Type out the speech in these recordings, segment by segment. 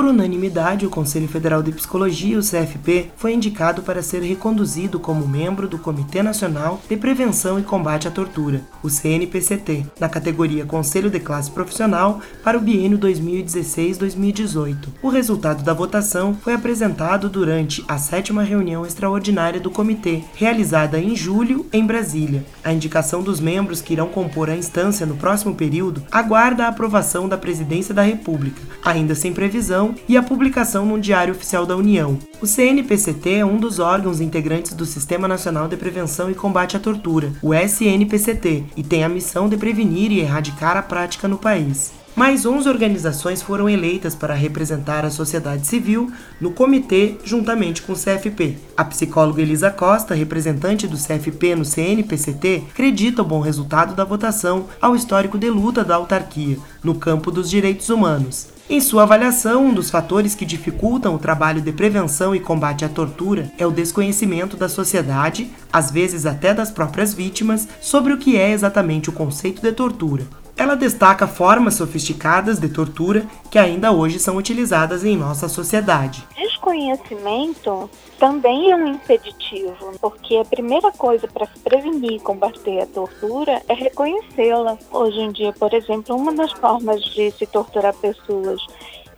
Por unanimidade, o Conselho Federal de Psicologia, o CFP, foi indicado para ser reconduzido como membro do Comitê Nacional de Prevenção e Combate à Tortura, o CNPCT, na categoria Conselho de Classe Profissional para o biênio 2016-2018. O resultado da votação foi apresentado durante a sétima reunião extraordinária do comitê, realizada em julho em Brasília. A indicação dos membros que irão compor a instância no próximo período aguarda a aprovação da Presidência da República, ainda sem previsão e a publicação no Diário Oficial da União. O CNPCT é um dos órgãos integrantes do Sistema Nacional de Prevenção e Combate à Tortura, o SNPCT, e tem a missão de prevenir e erradicar a prática no país. Mais 11 organizações foram eleitas para representar a sociedade civil no comitê juntamente com o CFP. A psicóloga Elisa Costa, representante do CFP no CNPCT, acredita o bom resultado da votação ao histórico de luta da autarquia no campo dos direitos humanos. Em sua avaliação, um dos fatores que dificultam o trabalho de prevenção e combate à tortura é o desconhecimento da sociedade, às vezes até das próprias vítimas, sobre o que é exatamente o conceito de tortura. Ela destaca formas sofisticadas de tortura que ainda hoje são utilizadas em nossa sociedade. Desconhecimento também é um impeditivo, porque a primeira coisa para se prevenir e combater a tortura é reconhecê-la. Hoje em dia, por exemplo, uma das formas de se torturar pessoas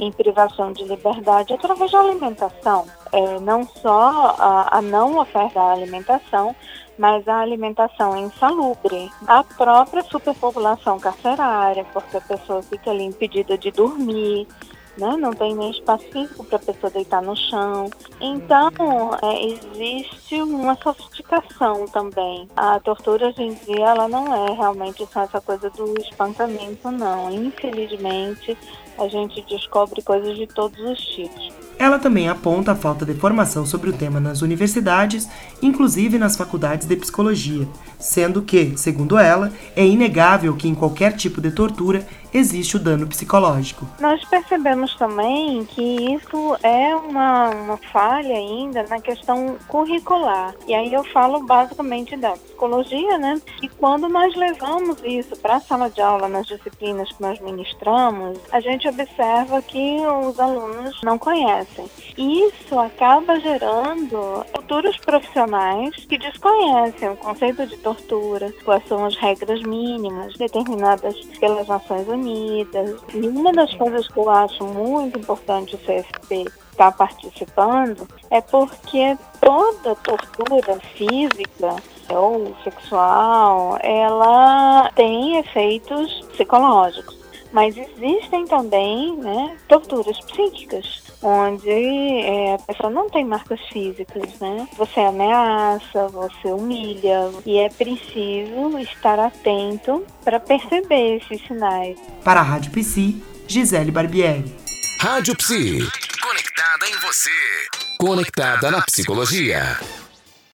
em privação de liberdade através da alimentação. É, não só a, a não oferta da alimentação, mas a alimentação insalubre. A própria superpopulação carcerária, porque a pessoa fica ali impedida de dormir, né? não tem nem espaço físico para a pessoa deitar no chão. Então, é, existe uma sofisticação também. A tortura hoje em dia, ela não é realmente só essa coisa do espancamento, não. Infelizmente, a gente descobre coisas de todos os tipos. Ela também aponta a falta de formação sobre o tema nas universidades, inclusive nas faculdades de psicologia, sendo que, segundo ela, é inegável que em qualquer tipo de tortura existe o dano psicológico. Nós percebemos também que isso é uma, uma falha ainda na questão curricular. E aí eu falo basicamente da psicologia, né? E quando nós levamos isso para a sala de aula nas disciplinas que nós ministramos, a gente observa que os alunos não conhecem. Isso acaba gerando futuros profissionais que desconhecem o conceito de tortura, quais são as regras mínimas determinadas pelas Nações Unidas. E uma das coisas que eu acho muito importante o CFP estar tá participando é porque toda tortura física ou sexual, ela tem efeitos psicológicos. Mas existem também né, torturas psíquicas, onde é, a pessoa não tem marcas físicas, né? Você ameaça, você humilha, e é preciso estar atento para perceber esses sinais. Para a Rádio Psi, Gisele Barbieri. Rádio Psi. Conectada em você. Conectada na psicologia.